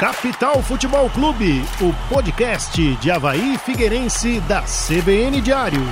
Capital Futebol Clube, o podcast de Havaí Figueirense da CBN Diário.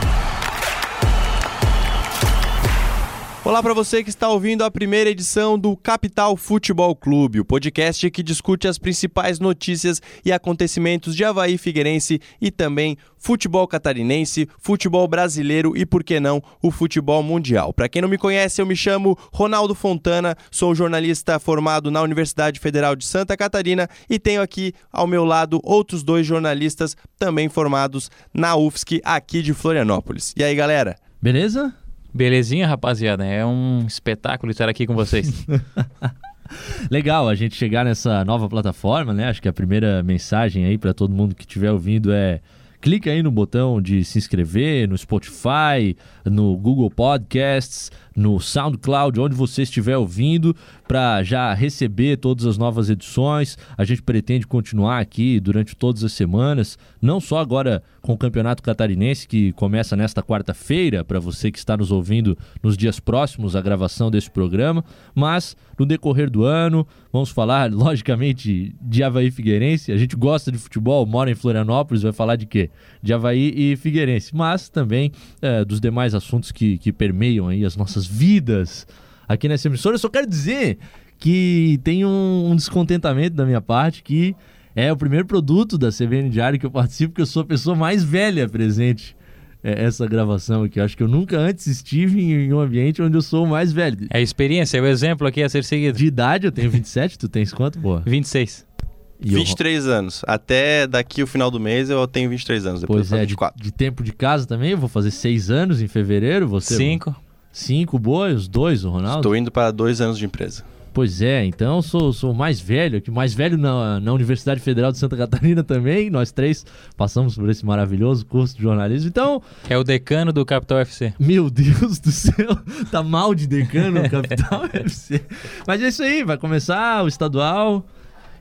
Olá para você que está ouvindo a primeira edição do Capital Futebol Clube, o podcast que discute as principais notícias e acontecimentos de Havaí Figueirense e também futebol catarinense, futebol brasileiro e, por que não, o futebol mundial. Para quem não me conhece, eu me chamo Ronaldo Fontana, sou jornalista formado na Universidade Federal de Santa Catarina e tenho aqui ao meu lado outros dois jornalistas também formados na UFSC aqui de Florianópolis. E aí, galera? Beleza? Belezinha, rapaziada. É um espetáculo estar aqui com vocês. Legal a gente chegar nessa nova plataforma, né? Acho que a primeira mensagem aí para todo mundo que estiver ouvindo é clique aí no botão de se inscrever no Spotify, no Google Podcasts, no SoundCloud, onde você estiver ouvindo, para já receber todas as novas edições. A gente pretende continuar aqui durante todas as semanas, não só agora com o Campeonato Catarinense, que começa nesta quarta-feira, para você que está nos ouvindo nos dias próximos à gravação desse programa, mas no decorrer do ano, vamos falar, logicamente, de Havaí Figueirense. A gente gosta de futebol, mora em Florianópolis, vai falar de quê? De Havaí e Figueirense, mas também é, dos demais assuntos que, que permeiam aí as nossas vidas aqui nessa emissora. Eu só quero dizer que tem um, um descontentamento da minha parte que é o primeiro produto da CBN Diário que eu participo, que eu sou a pessoa mais velha presente é, essa gravação aqui. Eu acho que eu nunca antes estive em um ambiente onde eu sou o mais velho. É a experiência, é o exemplo aqui a ser seguido. De idade eu tenho 27, tu tens quanto, boa? 26. E 23 eu... anos. Até daqui o final do mês eu tenho 23 anos. Depois pois é, de, de, tempo de casa também. Eu vou fazer 6 anos em fevereiro. Você, Cinco. Cinco, boa, os dois, o Ronaldo? Estou indo para dois anos de empresa. Pois é, então sou, sou mais velho, que mais velho na, na Universidade Federal de Santa Catarina também. Nós três passamos por esse maravilhoso curso de jornalismo. Então. É o decano do Capital FC. Meu Deus do céu, tá mal de decano o Capital FC. Mas é isso aí, vai começar o estadual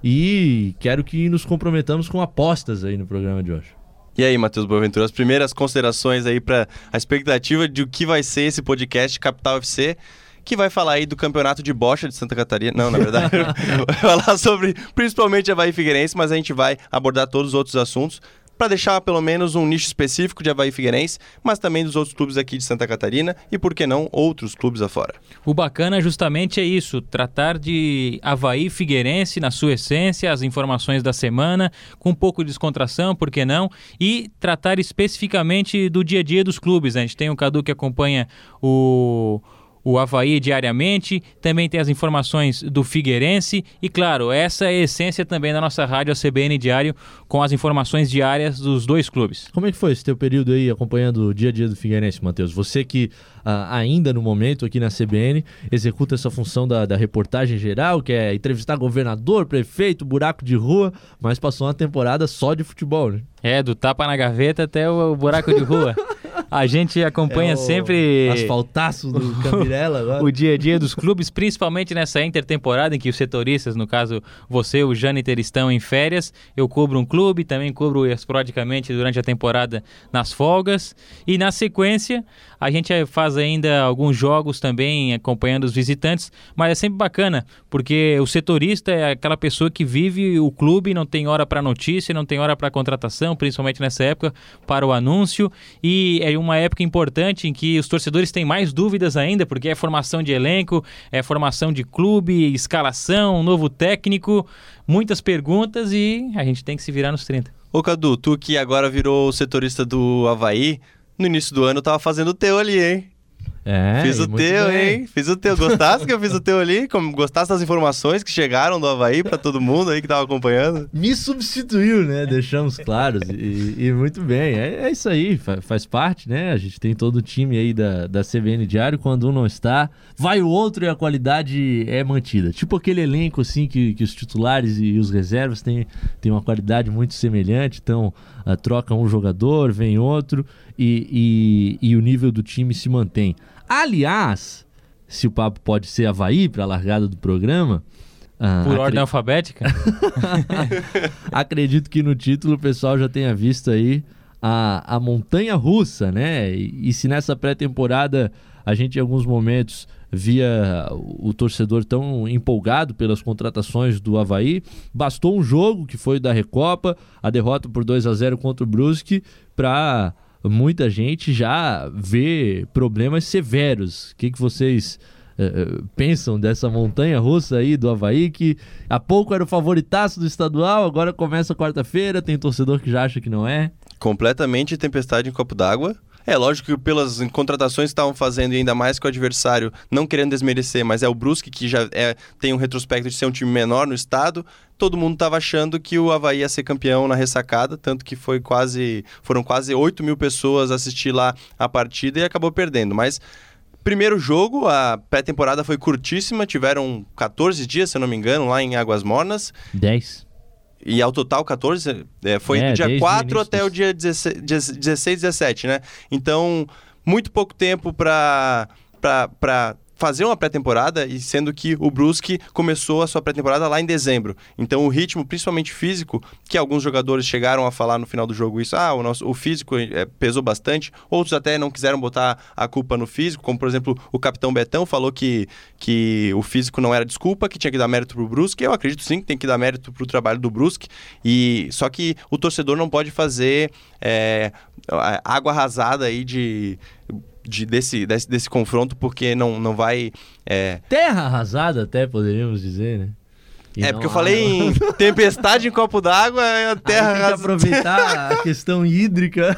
e quero que nos comprometamos com apostas aí no programa de hoje. E aí, Matheus Boaventura, as primeiras considerações aí para a expectativa de o que vai ser esse podcast Capital FC, que vai falar aí do campeonato de bocha de Santa Catarina. Não, na verdade, vai falar sobre principalmente a Bahia Figueirense, mas a gente vai abordar todos os outros assuntos para deixar pelo menos um nicho específico de Havaí Figueirense, mas também dos outros clubes aqui de Santa Catarina e, por que não, outros clubes afora. O bacana justamente é isso, tratar de Havaí Figueirense na sua essência, as informações da semana, com um pouco de descontração, por que não, e tratar especificamente do dia a dia dos clubes. Né? A gente tem o Cadu que acompanha o o Havaí diariamente, também tem as informações do Figueirense e, claro, essa é a essência também da nossa rádio, CBN Diário, com as informações diárias dos dois clubes. Como é que foi esse teu período aí acompanhando o dia a dia do Figueirense, Matheus? Você que uh, ainda no momento aqui na CBN executa essa função da, da reportagem geral, que é entrevistar governador, prefeito, buraco de rua, mas passou uma temporada só de futebol, né? É, do tapa na gaveta até o buraco de rua. A gente acompanha é sempre. Asfaltaço do Camirela agora. o dia a dia dos clubes, principalmente nessa intertemporada em que os setoristas, no caso você, o Jâniter, estão em férias. Eu cubro um clube, também cubro esporadicamente durante a temporada nas folgas. E na sequência, a gente faz ainda alguns jogos também acompanhando os visitantes, mas é sempre bacana, porque o setorista é aquela pessoa que vive o clube, não tem hora para notícia, não tem hora para contratação, principalmente nessa época, para o anúncio. E é uma época importante em que os torcedores têm mais dúvidas ainda, porque é formação de elenco, é formação de clube, escalação, novo técnico, muitas perguntas e a gente tem que se virar nos 30. Ô Cadu, tu que agora virou setorista do Havaí, no início do ano tava fazendo o teu ali, hein? É, fiz o teu, bem. hein? Fiz o teu. Gostasse que eu fiz o teu ali? Como, gostasse das informações que chegaram do Havaí para todo mundo aí que tava acompanhando? Me substituiu, né? Deixamos claros. E, e muito bem. É, é, isso aí, faz, faz parte, né? A gente tem todo o time aí da, da CBN Diário. Quando um não está, vai o outro e a qualidade é mantida. Tipo aquele elenco, assim, que, que os titulares e os reservas têm, têm uma qualidade muito semelhante. Então, uh, troca um jogador, vem outro e, e, e o nível do time se mantém. Aliás, se o papo pode ser Havaí para a largada do programa. Ah, Por ordem alfabética? acredito que no título o pessoal já tenha visto aí a, a montanha russa, né? E, e se nessa pré-temporada a gente em alguns momentos via o torcedor tão empolgado pelas contratações do Havaí. Bastou um jogo, que foi da Recopa, a derrota por 2 a 0 contra o Brusque, para muita gente já ver problemas severos. O que, que vocês uh, pensam dessa montanha russa aí do Havaí, que há pouco era o favoritaço do estadual, agora começa quarta-feira, tem torcedor que já acha que não é? Completamente tempestade em copo d'água. É lógico que pelas contratações que estavam fazendo e ainda mais que o adversário, não querendo desmerecer, mas é o Brusque que já é, tem um retrospecto de ser um time menor no estado. Todo mundo estava achando que o Havaí ia ser campeão na ressacada, tanto que foi quase foram quase 8 mil pessoas assistir lá a partida e acabou perdendo. Mas primeiro jogo, a pré-temporada foi curtíssima, tiveram 14 dias, se eu não me engano, lá em Águas Mornas. 10. E ao total 14, é, foi é, do dia 4 até o dia 16, 16, 17, né? Então, muito pouco tempo para fazer uma pré-temporada e sendo que o Brusque começou a sua pré-temporada lá em dezembro. Então o ritmo, principalmente físico, que alguns jogadores chegaram a falar no final do jogo isso, ah, o nosso o físico é, pesou bastante. Outros até não quiseram botar a culpa no físico, como por exemplo, o capitão Betão falou que, que o físico não era desculpa, que tinha que dar mérito pro Brusque. Eu acredito sim que tem que dar mérito pro trabalho do Brusque. E só que o torcedor não pode fazer é, água arrasada aí de de, desse, desse, desse confronto, porque não, não vai. É... Terra arrasada, até poderíamos dizer, né? E é, porque eu falei em tempestade em copo d'água, é a terra... Aí tem que aproveitar a questão hídrica.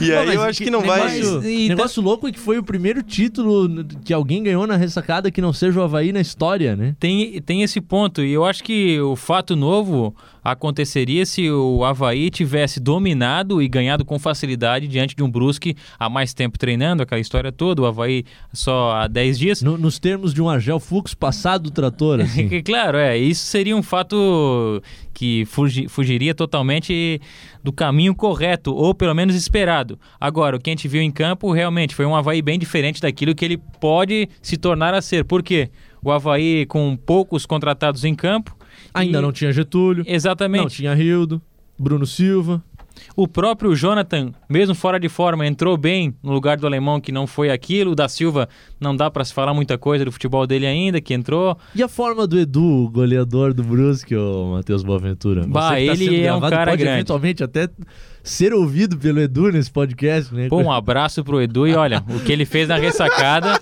e aí eu acho que, que não negócio, vai... E negócio louco é que foi o primeiro título que alguém ganhou na ressacada que não seja o Havaí na história, né? Tem, tem esse ponto, e eu acho que o fato novo aconteceria se o Havaí tivesse dominado e ganhado com facilidade diante de um Brusque há mais tempo treinando, aquela história toda, o Havaí só há 10 dias. No, nos termos de um Argel Fux passado do trator, assim. claro, é, isso seria um fato que fugi, fugiria totalmente do caminho correto, ou pelo menos esperado. Agora, o que a gente viu em campo realmente foi um Havaí bem diferente daquilo que ele pode se tornar a ser. Por quê? O Havaí com poucos contratados em campo, Ainda e... não tinha Getúlio. Exatamente. Não tinha Rildo, Bruno Silva. O próprio Jonathan, mesmo fora de forma, entrou bem no lugar do alemão que não foi aquilo. O da Silva não dá para se falar muita coisa do futebol dele ainda, que entrou. E a forma do Edu, goleador do Brusque, o Matheus Boaventura? Bah, tá ele é gravado, um cara pode grande. eventualmente até ser ouvido pelo Edu nesse podcast, né? Pô, um abraço pro Edu e olha, o que ele fez na ressacada,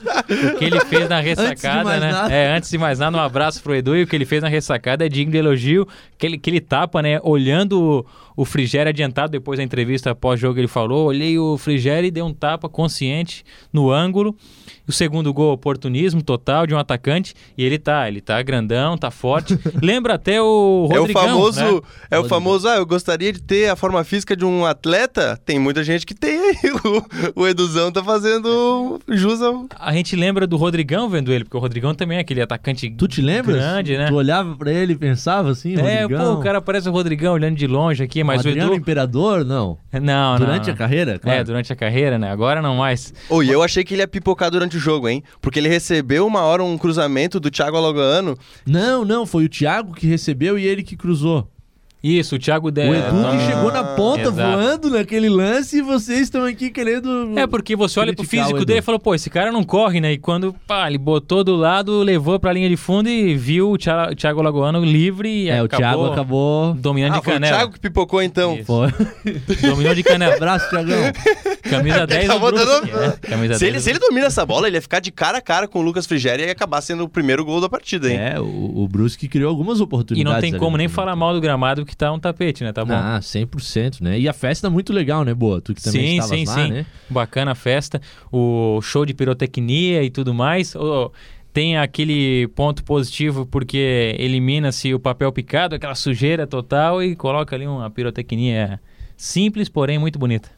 o que ele fez na ressacada, né? Nada. É, antes de mais nada, um abraço pro Edu e o que ele fez na ressacada é digno de elogio, que ele, que ele tapa, né, olhando o, o Frigério adiantado depois da entrevista pós-jogo, ele falou, olhei o Frigério e dei um tapa consciente no ângulo. O segundo gol, oportunismo total de um atacante. E ele tá, ele tá grandão, tá forte. Lembra até o Rodrigão, É o famoso, né? é o famoso, ah, eu gostaria de ter a forma física de um atleta. Tem muita gente que tem aí. O, o Eduzão tá fazendo jus ao... A gente lembra do Rodrigão vendo ele, porque o Rodrigão também é aquele atacante Tu te lembra? grande, né? Tu olhava pra ele e pensava assim, É, Rodrigão. pô, o cara parece o Rodrigão olhando de longe aqui, mas o, o Edu... Imperador, não. Não, Durante não, a carreira? Claro. É, durante a carreira, né? Agora não mais. Oi, eu achei que ele ia pipocar durante o jogo, hein? Porque ele recebeu uma hora um cruzamento do Thiago Alagoano. Não, não, foi o Thiago que recebeu e ele que cruzou. Isso, o Thiago de... O Edu Ah, que chegou na ponta exato. voando naquele lance e vocês estão aqui querendo. É, porque você olha pro físico dele e falou, pô, esse cara não corre, né? E quando, pá, ele botou do lado, levou pra linha de fundo e viu o Thia- o Thiago Lagoano livre e É, o Thiago acabou. dominando Ah, de foi o canela. Thiago que pipocou então. Isso. Foi. Dominou de canela. Abraço, Thiagão. Camisa 10 do Acabou dando- Brusque, né? Camisa Se 10 ele, do se ele domina essa bola, ele ia ficar de cara a cara com o Lucas Frigério e ia acabar sendo o primeiro gol da partida, hein? É, o, o Brusque criou algumas E oportunidades. não tem ali como no nem primeiro falar mal do gramado que tá um tapete, né? Tá bom. Ah, 100%, né? E a festa é muito legal, né, Boa? Tu que também sim, estavas sim, lá, sim. né? Bacana a festa. O show de pirotecnia e tudo mais. Tem aquele ponto positivo porque elimina-se o papel picado, aquela sujeira total e coloca ali uma pirotecnia simples, porém muito bonita.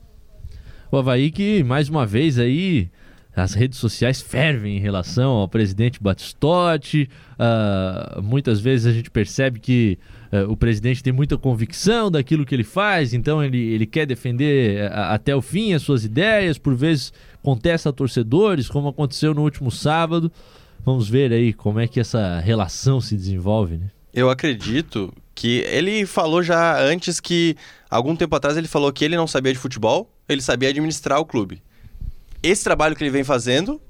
O Havaí que, mais uma vez aí, as redes sociais fervem em relação ao presidente Batistotti. Ah, muitas vezes a gente percebe que ah, o presidente tem muita convicção daquilo que ele faz, então ele, ele quer defender ah, até o fim as suas ideias, por vezes contesta torcedores, como aconteceu no último sábado. Vamos ver aí como é que essa relação se desenvolve, né? Eu acredito que ele falou já antes que, algum tempo atrás, ele falou que ele não sabia de futebol, ele sabia administrar o clube. esse trabalho que ele vem fazendo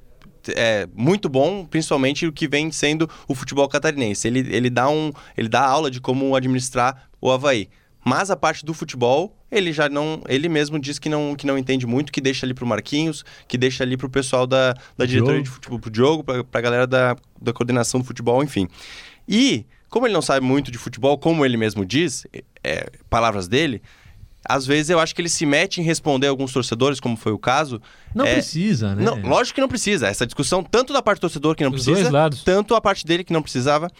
é muito bom, principalmente o que vem sendo o futebol catarinense. Ele, ele, dá, um, ele dá aula de como administrar o Havaí. Mas a parte do futebol, ele já não. Ele mesmo diz que não, que não entende muito, que deixa ali pro Marquinhos, que deixa ali pro pessoal da, da diretoria de futebol, pro Diogo, pra, pra galera da, da coordenação do futebol, enfim. E, como ele não sabe muito de futebol, como ele mesmo diz, é, palavras dele, às vezes eu acho que ele se mete em responder alguns torcedores, como foi o caso. Não é, precisa, né? Não, lógico que não precisa. Essa discussão, tanto da parte do torcedor que não Os precisa, tanto a parte dele que não precisava.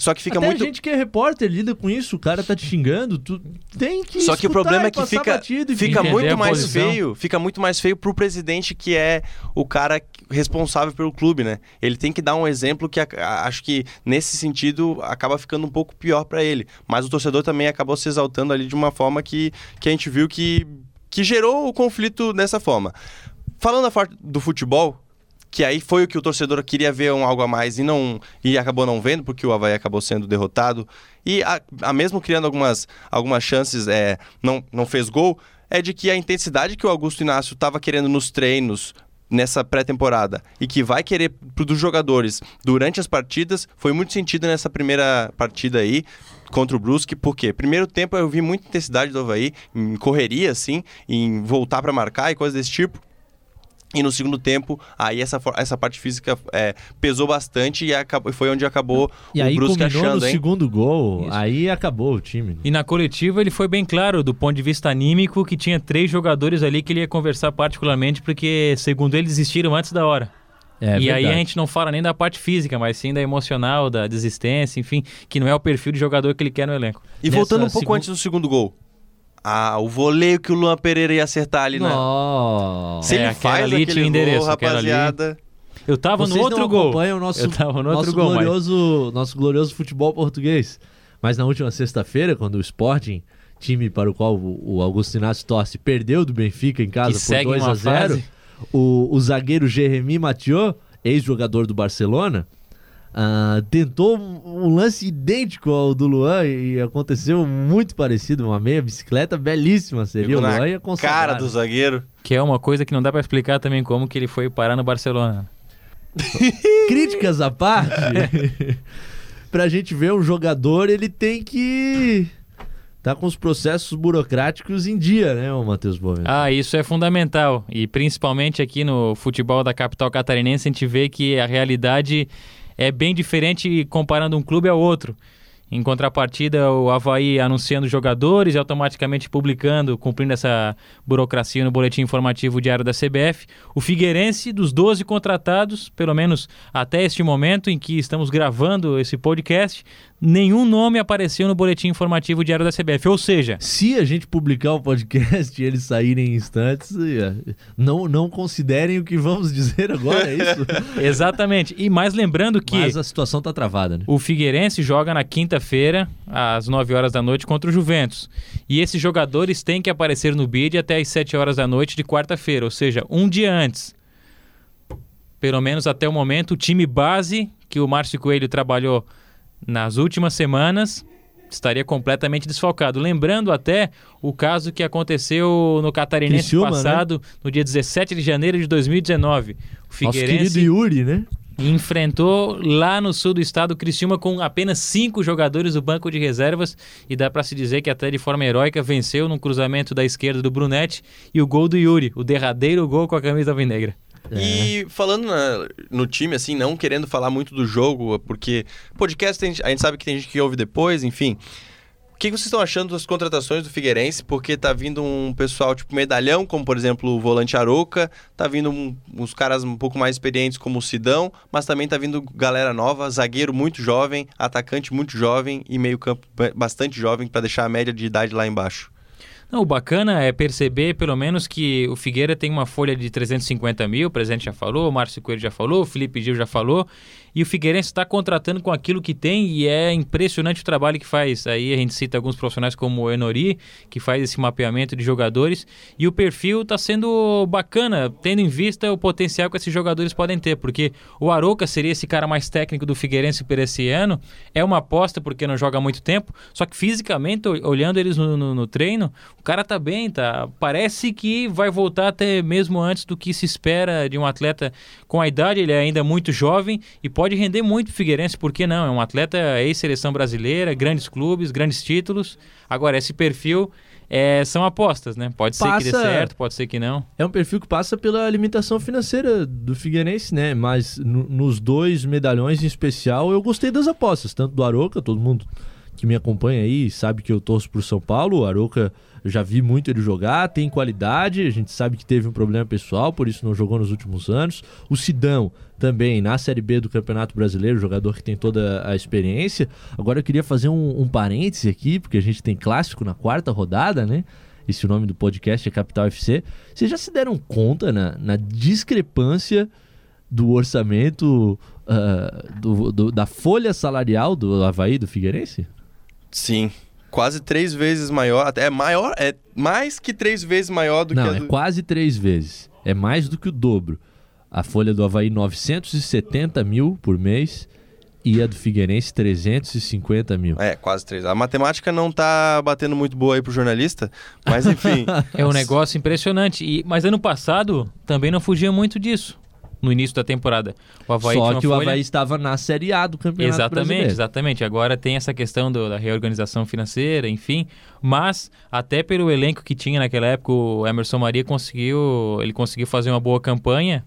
Só que fica Até muito. a gente que é repórter lida com isso, o cara tá te xingando, tu tem que Só que o problema é que fica, batido, fica muito mais posição. feio, fica muito mais feio pro presidente que é o cara responsável pelo clube, né? Ele tem que dar um exemplo que a- a- acho que nesse sentido acaba ficando um pouco pior pra ele. Mas o torcedor também acabou se exaltando ali de uma forma que, que a gente viu que, que gerou o conflito dessa forma. Falando a parte do futebol, que aí foi o que o torcedor queria ver um algo a mais e não e acabou não vendo porque o Havaí acabou sendo derrotado. E a, a mesmo criando algumas, algumas chances é, não, não fez gol é de que a intensidade que o Augusto Inácio estava querendo nos treinos nessa pré-temporada e que vai querer dos jogadores durante as partidas foi muito sentido nessa primeira partida aí contra o Brusque, porque primeiro tempo eu vi muita intensidade do Havaí em correria assim, em voltar para marcar e coisas desse tipo. E no segundo tempo, aí essa, essa parte física é, pesou bastante e acabou, foi onde acabou E o aí Brusque achando, no hein? segundo gol, Isso. aí acabou o time. E na coletiva ele foi bem claro, do ponto de vista anímico, que tinha três jogadores ali que ele ia conversar particularmente, porque, segundo ele, desistiram antes da hora. É e aí verdade. a gente não fala nem da parte física, mas sim da emocional, da desistência, enfim, que não é o perfil de jogador que ele quer no elenco. E voltando um Nessa pouco segun- antes do segundo gol. Ah, o voleio que o Luan Pereira ia acertar ali, né? Nossa. Se É, ele aquela faz ali aquele endereço, gol, rapaziada... Eu tava Vocês no outro não gol. nosso, Eu tava no outro nosso gol, mas- glorioso, nosso glorioso futebol português. Mas na última sexta-feira, quando o Sporting, time para o qual o Augusto Inácio torce, perdeu do Benfica em casa Que por segue 2 uma a 0 fase. o, o zagueiro Jeremy Mathieu, ex-jogador do Barcelona, ah, tentou um, lance idêntico ao do Luan e aconteceu muito parecido, uma meia bicicleta belíssima seria. O Luan ia consagrar. cara do zagueiro. Que é uma coisa que não dá pra explicar também como que ele foi parar no Barcelona. críticas à parte, pra gente ver um jogador, ele tem que tá com os processos burocráticos em dia, né, o Matheus Boventura? Ah, isso é fundamental. E principalmente aqui no futebol da capital catarinense, a gente vê que a realidade é bem diferente comparando um clube ao outro. Em contrapartida, o Havaí anunciando jogadores e automaticamente publicando, cumprindo essa burocracia no boletim informativo diário da CBF. O Figueirense, dos 12 contratados, pelo menos até este momento em que estamos gravando esse podcast, nenhum nome apareceu no boletim informativo diário da CBF. Ou seja, Se a gente publicar o podcast e eles saírem em instantes, é, não, não considerem o que vamos dizer agora, é isso? exatamente. E mais lembrando que. Mas a situação tá travada, né? O Figueirense joga na quinta-feira, às 9 horas da noite, contra o Juventus. E esses jogadores têm que aparecer no bid até às 7 horas da noite de quarta-feira, ou seja, um dia antes. Pelo menos até o momento, o time base que o Márcio Coelho trabalhou nas últimas semanas estaria completamente desfalcado. Lembrando até o caso que aconteceu no Catarinense Criciúma, né? passado, no dia 17 de janeiro de 2019. O Nosso Figueirense querido Yuri, né? enfrentou lá no sul do estado Criciúma com apenas cinco jogadores do banco de reservas e dá pra se dizer que até de forma heróica venceu num cruzamento da esquerda do Brunetti e o gol do Yuri, o derradeiro gol com a camisa alvinegra. É. E falando na- no time, assim, não querendo falar muito do jogo, porque podcast tem- a gente sabe que tem gente que ouve depois, enfim. O que vocês estão achando das contratações do Figueirense? Porque tá vindo um pessoal tipo medalhão, como por exemplo o volante Arouca, tá vindo um- uns caras um pouco mais experientes como o Sidão, mas também tá vindo galera nova, zagueiro muito jovem, atacante muito jovem e meio-campo ba- bastante jovem para deixar a média de idade lá embaixo. Não, o bacana é perceber, pelo menos, que o Figueira tem uma folha de 350 mil, o presidente já falou, o Márcio Coelho já falou, o Felipe Gil já falou, e o Figueirense está contratando com aquilo que tem e é impressionante o trabalho que faz. Aí a gente cita alguns profissionais como o Enori, que faz esse mapeamento de jogadores e o perfil está sendo bacana, tendo em vista o potencial que esses jogadores podem ter, porque o Aroca seria esse cara mais técnico do Figueirense por esse ano, é uma aposta porque não joga há muito tempo, só que fisicamente, olhando eles no, no, no treino, o cara tá bem, tá? Parece que vai voltar até mesmo antes do que se espera de um atleta com a idade, ele é ainda muito jovem e pode render muito o Figueirense, por que não? É um atleta ex-seleção brasileira, grandes clubes, grandes títulos. Agora, esse perfil é, são apostas, né? Pode Passa- ser que dê certo, pode ser que não. É um perfil que passa pela limitação financeira do Figueirense, né? Mas no- nos dois medalhões em especial, eu gostei das apostas, tanto do Aroca, todo mundo que me acompanha aí sabe que eu torço pro São Paulo. O Aroca, eu já vi muito ele jogar, tem qualidade, a gente sabe que teve um problema pessoal, por isso não jogou nos últimos anos. O Sidão também, na Série B do Campeonato Brasileiro, jogador que tem toda a experiência. Agora eu queria fazer um, um parêntese aqui, porque a gente tem clássico na quarta rodada, né? Esse nome do podcast é Capital FC. Vocês já se deram conta na, na discrepância do orçamento ah, do- do- da folha salarial do Havaí do Figueirense? Sim. Quase três vezes maior. Até é maior. É mais que três vezes maior do Não, que a é do... quase três vezes. É mais do que o dobro. A folha do Havaí, 970 mil por mês. E a do Figueirense, 350 mil. É, quase três. A matemática não tá batendo muito boa aí pro jornalista, mas enfim. É um negócio impressionante. E, mas ano passado também não fugia muito disso. No início da temporada. O Havaí Só que o Havaí estava na Série A do Campeonato Exatamente, Brasileiro. exatamente. Agora tem essa questão do- da reorganização financeira, enfim. Mas até pelo elenco que tinha naquela época, o Emerson Maria conseguiu, ele conseguiu fazer uma boa campanha,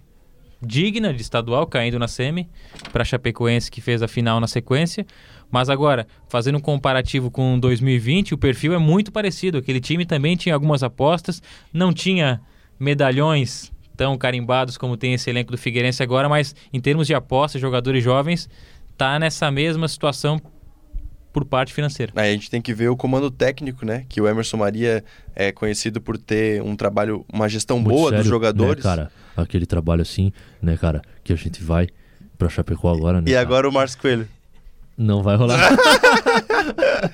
digna de estadual, caindo na semi para Chapecoense que fez a final na sequência. Mas agora, fazendo um comparativo com 2020, o perfil é muito parecido. Aquele time também tinha algumas apostas, não tinha medalhões tão carimbados como tem esse elenco do Figueirense agora, mas em termos de apostas, jogadores jovens, tá nessa mesma situação por parte financeira. Aí a gente tem que ver o comando técnico, né? Que o Emerson Maria é conhecido por ter um trabalho, uma gestão Muito boa dos sério, jogadores. Né, cara, aquele trabalho assim, né, cara, que a gente vai pra Chapecó agora, né? E cara? agora o Márcio Coelho. Não vai rolar.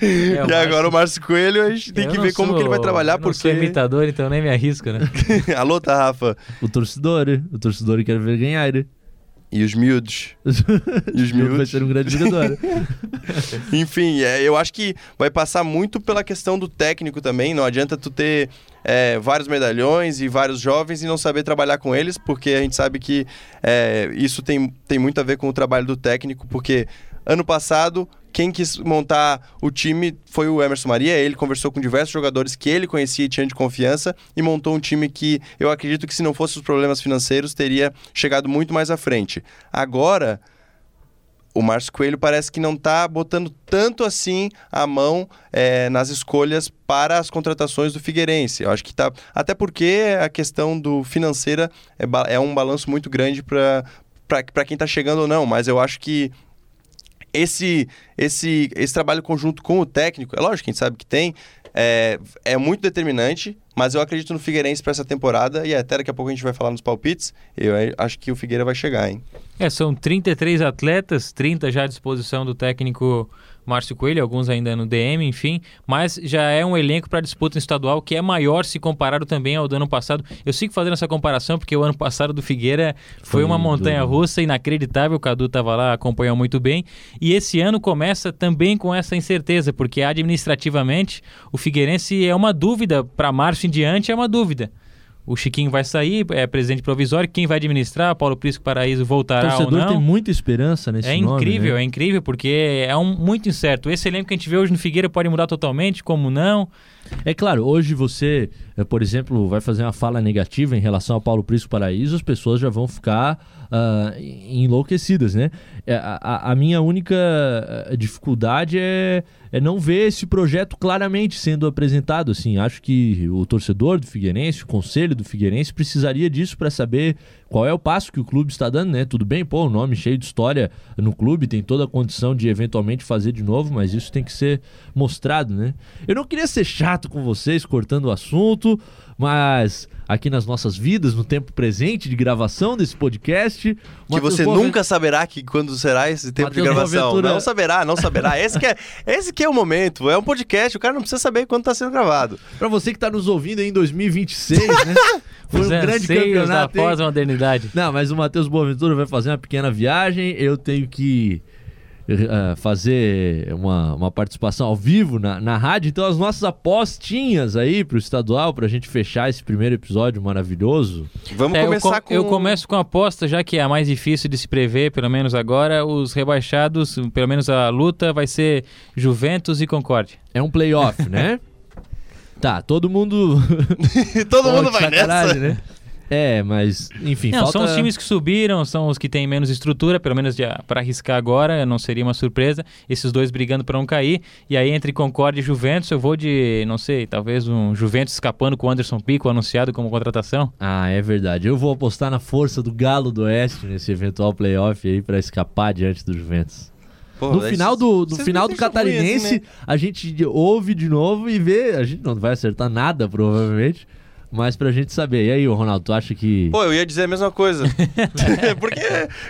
É, e agora o Márcio Coelho, a gente tem Eu que ver como sou- que ele vai trabalhar, eu não sou porque. imitador, então nem me arrisco, né? Alô, tá, Rafa? o torcedor, o torcedor quer ver ganhar. né? E os miúdos. E os Vai miúdos. ser um grande jogador. Enfim, é, eu acho que vai passar muito pela questão do técnico também. Não adianta tu ter é, vários medalhões e vários jovens e não saber trabalhar com eles, porque a gente sabe que é, isso tem, tem muito a ver com o trabalho do técnico, porque ano passado. Quem quis montar o time foi o Emerson Maria. Ele conversou com diversos jogadores que ele conhecia e tinha de confiança e montou um time que eu acredito que, se não fosse os problemas financeiros, teria chegado muito mais à frente. Agora, o Márcio Coelho parece que não está botando tanto assim a mão é, nas escolhas para as contratações do Figueirense. Eu acho que tá. Até porque a questão do financeira é, é um balanço muito grande para quem está chegando ou não. Mas eu acho que esse, esse, esse trabalho conjunto com o técnico, é lógico a gente sabe que tem, é, é muito determinante, mas eu acredito no Figueirense para essa temporada e até daqui a pouco a gente vai falar nos palpites. Eu acho que o Figueira vai chegar, hein? É, são 33 atletas, 30 já à disposição do técnico Márcio Coelho, alguns ainda no DM, enfim, mas já é um elenco para disputa estadual que é maior se comparado também ao do ano passado. Eu sigo fazendo essa comparação porque o ano passado do Figueira foi, Foi uma montanha russa inacreditável, o Cadu estava lá, acompanhou muito bem, e esse ano começa também com essa incerteza, porque administrativamente o Figueirense é uma dúvida, para março em diante é uma dúvida. O Chiquinho vai sair, é presidente provisório, quem vai administrar? Paulo Prisco Paraíso voltará ou torcedor não? tem muita esperança nesse É nome, incrível, né? é incrível, porque é um muito incerto. Esse elenco que a gente vê hoje no Figueira pode mudar totalmente, como não. É claro, hoje você, eh, por exemplo, vai fazer uma fala negativa em relação ao Paulo Prisco Paraíso, as pessoas já vão ficar ah, enlouquecidas, né? É, A, a- a minha única eh, dificuldade é, é não ver esse projeto claramente sendo apresentado. Assim, acho que o torcedor do Figueirense, o conselho do Figueirense, precisaria disso para saber qual é o passo que o clube está dando, né? Tudo bem, pô, o nome cheio de história no clube, tem toda a condição de eventualmente fazer de novo, mas isso tem que ser mostrado, né? Eu não queria ser chato com vocês, cortando o assunto, mas aqui nas nossas vidas, no tempo presente de gravação desse podcast. Que você nunca saberá que quando será esse tempo Mateus de gravação. Boaventura... Não saberá, não saberá. Esse que, é, esse que é o momento. É um podcast, o cara não precisa saber quando está sendo gravado. Para você que está nos ouvindo em 2026, né? Foi um grande campeonato. Da Não, mas o Matheus Boaventura vai fazer uma pequena viagem. Eu tenho que uh, fazer uma, uma participação ao vivo na, na rádio. Então, as nossas apostinhas aí pro estadual, pra gente fechar esse primeiro episódio maravilhoso. Vamos é, começar eu com... Eu começo com a aposta, já que é a mais difícil de se prever, pelo menos agora. Os rebaixados, pelo menos a luta, vai ser Juventus e Concórdia. É um playoff, né? Tá, todo mundo. todo mundo vai nessa. Né? É, mas, enfim. Não, falta... São os times que subiram, são os que têm menos estrutura, pelo menos para arriscar agora, não seria uma surpresa. Esses dois brigando para não cair. E aí, entre Concorde e Juventus, eu vou de, não sei, talvez um Juventus escapando com o Anderson Pico anunciado como contratação. Ah, é verdade. Eu vou apostar na força do Galo do Oeste nesse eventual playoff aí para escapar diante do Juventus. Pô, no final do, no final do catarinense, assim, né? a gente ouve de novo e vê. A gente não vai acertar nada, provavelmente. Mas pra gente saber. E aí, Ronaldo, tu acha que. Pô, eu ia dizer a mesma coisa. Porque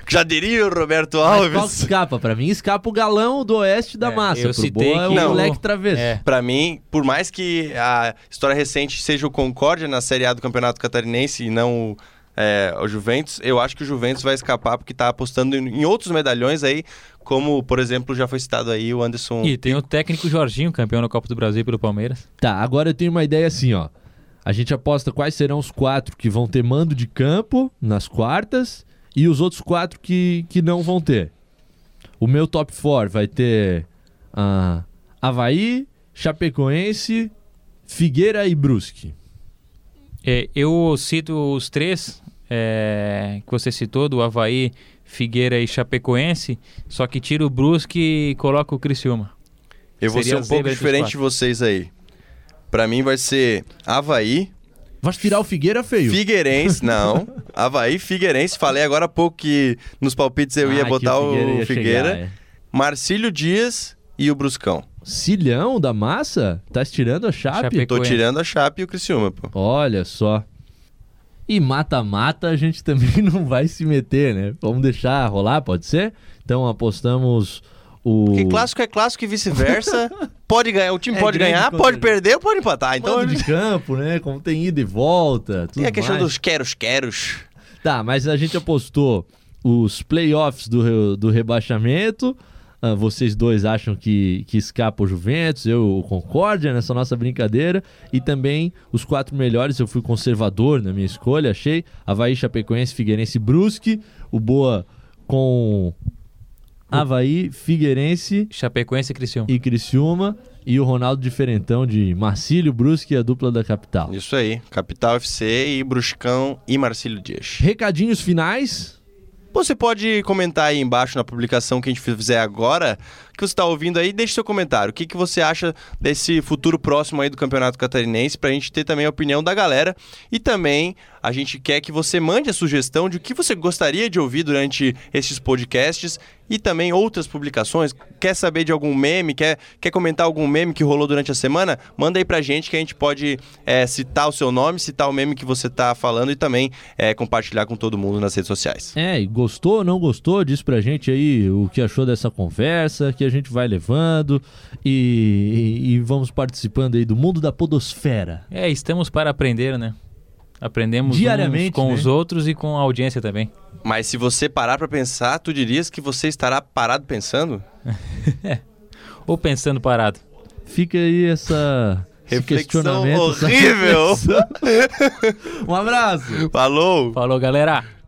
já diria o Roberto Alves. Mas qual escapa? Pra mim, escapa o galão do oeste da é, massa. Eu Pro citei boa, é o não, moleque travesso. É. Pra mim, por mais que a história recente seja o Concórdia na Série A do Campeonato Catarinense e não é, o Juventus, eu acho que o Juventus vai escapar porque tá apostando em, em outros medalhões aí, como, por exemplo, já foi citado aí o Anderson. E tem o técnico Jorginho, campeão da Copa do Brasil pelo Palmeiras. Tá, agora eu tenho uma ideia assim, ó. A gente aposta quais serão os quatro que vão ter mando de campo nas quartas e os outros quatro que, que não vão ter. O meu top 4 vai ter uh, Havaí, Chapecoense, Figueira e Brusque. É, eu cito os três é, que você citou, do Havaí, Figueira e Chapecoense, só que tiro o Brusque e coloco o Criciúma. Eu vou Seria ser um pouco diferente de vocês aí. Para mim vai ser Havaí. Vai tirar o Figueira feio? Figueirense, não. Havaí, Figueirense. Falei agora há pouco que nos palpites eu ah, ia botar o Figueira. O Figueira. Chegar, é. Marcílio Dias e o Bruscão. Cilhão da massa? Tá estirando a chape? Chapecoense. Tô tirando a chape e o Criciúma, pô. Olha só. E mata-mata a gente também não vai se meter, né? Vamos deixar rolar, pode ser? Então apostamos o. Porque clássico é clássico e vice-versa. pode ganhar, o time é pode ganhar, pode perder ou pode empatar. Então Mando de campo, né? Como tem ida e volta. Tudo tem a questão mais. dos queros-queros. Tá, mas a gente apostou os playoffs do, do rebaixamento. Uh, vocês dois acham que, que escapa o Juventus, eu o Concórdia nessa nossa brincadeira. E também os quatro melhores, eu fui conservador na minha escolha, achei. Havaí, Chapecoense, Figueirense Brusque. O Boa com Havaí, Figueirense, Chapecoense e Criciúma. E Criciúma. E o Ronaldo Diferentão de Marcílio Brusque, a dupla da capital. Isso aí, Capital FC e Bruscão e Marcílio Dias. Recadinhos finais? Você pode comentar aí embaixo na publicação que a gente fizer agora, que você está ouvindo aí, deixe seu comentário. O que, que você acha desse futuro próximo aí do Campeonato Catarinense, para a gente ter também a opinião da galera. E também a gente quer que você mande a sugestão de o que você gostaria de ouvir durante esses podcasts e também outras publicações. Quer saber de algum meme? Quer, quer comentar algum meme que rolou durante a semana? Manda aí pra gente que a gente pode é, citar o seu nome, citar o meme que você tá falando e também é, compartilhar com todo mundo nas redes sociais. É, gostou ou não gostou? Diz pra gente aí o que achou dessa conversa, que a gente vai levando e, e, e vamos participando aí do mundo da podosfera. É, estamos para aprender, né? Aprendemos Diariamente, com né? os outros e com a audiência também. Mas se você parar para pensar, tu dirias que você estará parado pensando? é. Ou pensando parado. Fica aí essa reflexão horrível. um abraço. Falou. Falou, galera.